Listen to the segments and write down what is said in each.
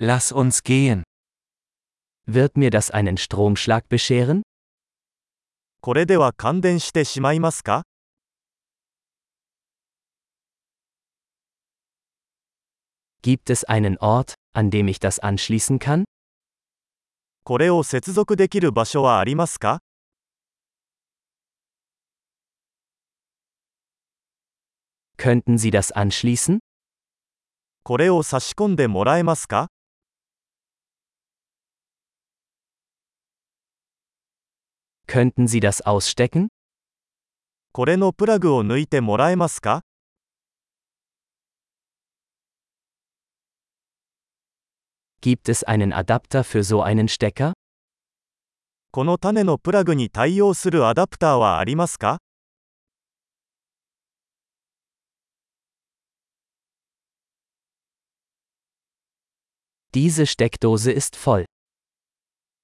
Lass uns gehen. Wird mir das einen Stromschlag bescheren? これでは感電してしまいますか Gibt es einen Ort, an dem ich das anschließen kann? これを接続できる場所はありますか Könnten Sie das anschließen? これを差し込んでもらえますか Könnten Sie das ausstecken? これのプラグを抜いてもらえますか Gibt es einen Adapter für so einen Stecker? この種のプラグに対応するアダプターはありますか Diese Steckdose ist voll.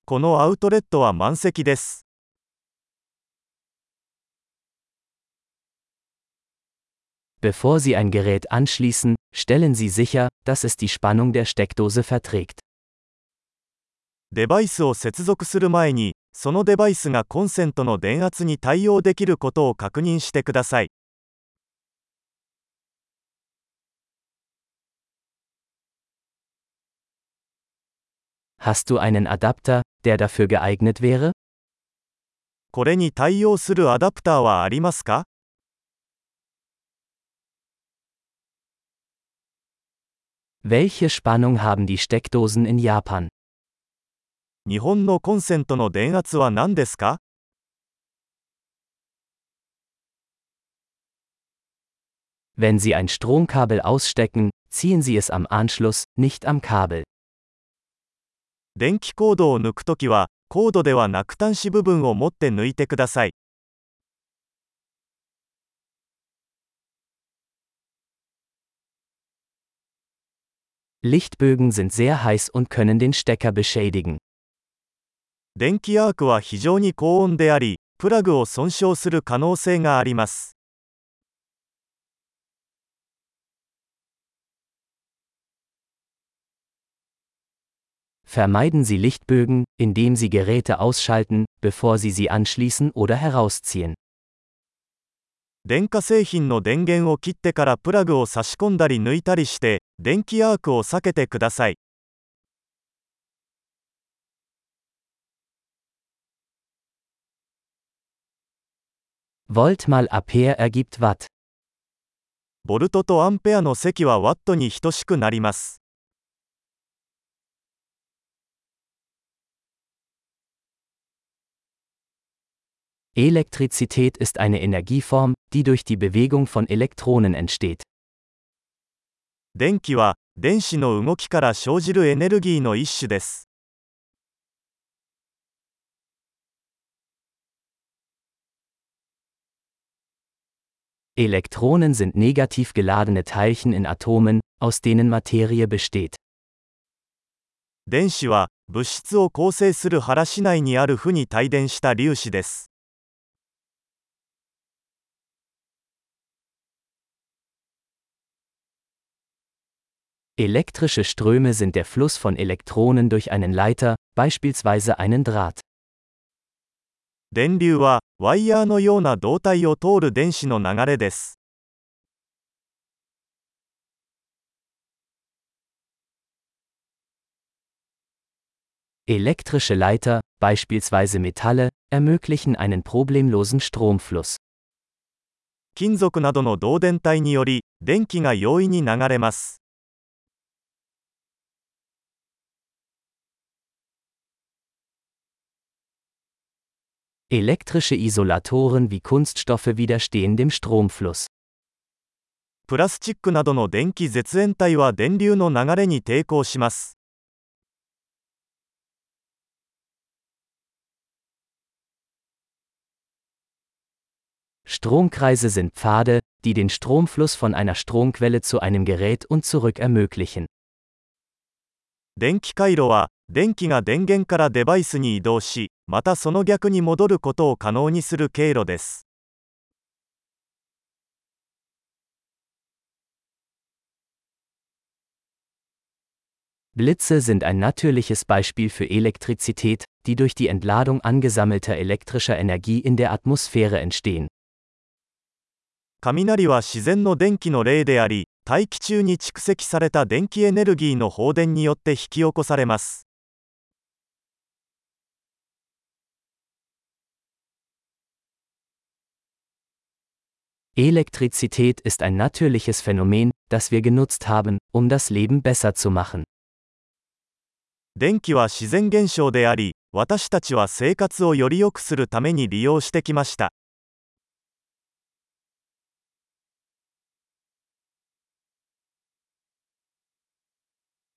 このアウトレットは満席です。 Bevor Sie ein Gerät anschließen, stellen Sie sicher, dass es die Spannung der Steckdose verträgt. デバイスを接続する前に、そのデバイスがコンセントの電圧に対応できることを確認してください。 Hast du einen Adapter, der dafür geeignet wäre? これに対応するアダプターはありますか Welche Spannung haben die Steckdosen in Japan? 日本のコンセントの電圧は何ですか Wenn Sie ein Stromkabel ausstecken, ziehen Sie es am Anschluss, nicht am Kabel. 電気コードを抜くときは、コードではなく端子部分を持って抜いてください。 Lichtbögen sind sehr heiß und können den Stecker beschädigen. 電気アークは非常に高温であり、プラグを損傷する可能性があります。 Vermeiden Sie Lichtbögen, indem Sie Geräte ausschalten, bevor Sie sie anschließen oder herausziehen. 電化製品の電源を切ってからプラグを差し込んだり抜いたりして、電気アークを避けてください。Volt mal Ampere ergibt Watt. ボルトとアンペアの積はワットに等しくなります。Elektrizität ist eine Energieform, die durch die Bewegung von Elektronen entsteht. 電気は、電子の動きから生じるエネルギーの一種です。 Elektronen sind negativ geladene Teilchen in Atomen, aus denen Materie besteht. 電子は、物質を構成する原子内にある負に帯電した粒子です。 Elektrische Ströme sind der Fluss von Elektronen durch einen Leiter, beispielsweise einen Draht. 電流は、ワイヤーのような導体を通る電子の流れです。 Elektrische Leiter, beispielsweise Metalle, ermöglichen einen problemlosen Stromfluss. 金属などの導電体により、電気が容易に流れます。 Elektrische Isolatoren wie Kunststoffe widerstehen dem Stromfluss. プラスチックなどの電気絶縁体は電流の流れに抵抗します。 Stromkreise sind Pfade, die den Stromfluss von einer Stromquelle zu einem Gerät und zurück ermöglichen. 電気回路は、電気が電源からデバイスに移動し、またその逆に戻ることを可能にする経路です。Blitze sind ein natürliches Beispiel für Elektrizität, die durch die Entladung angesammelter elektrischer Energie in der Atmosphäre entstehen. 雷は自然の電気の例であり大気中に蓄積された電気エネルギーの放電によって引き起こされます Elektrizität ist ein natürliches Phänomen, das wir genutzt haben, um das Leben besser zu machen. 電気は自然現象であり私たちは生活をより良くするために利用してきました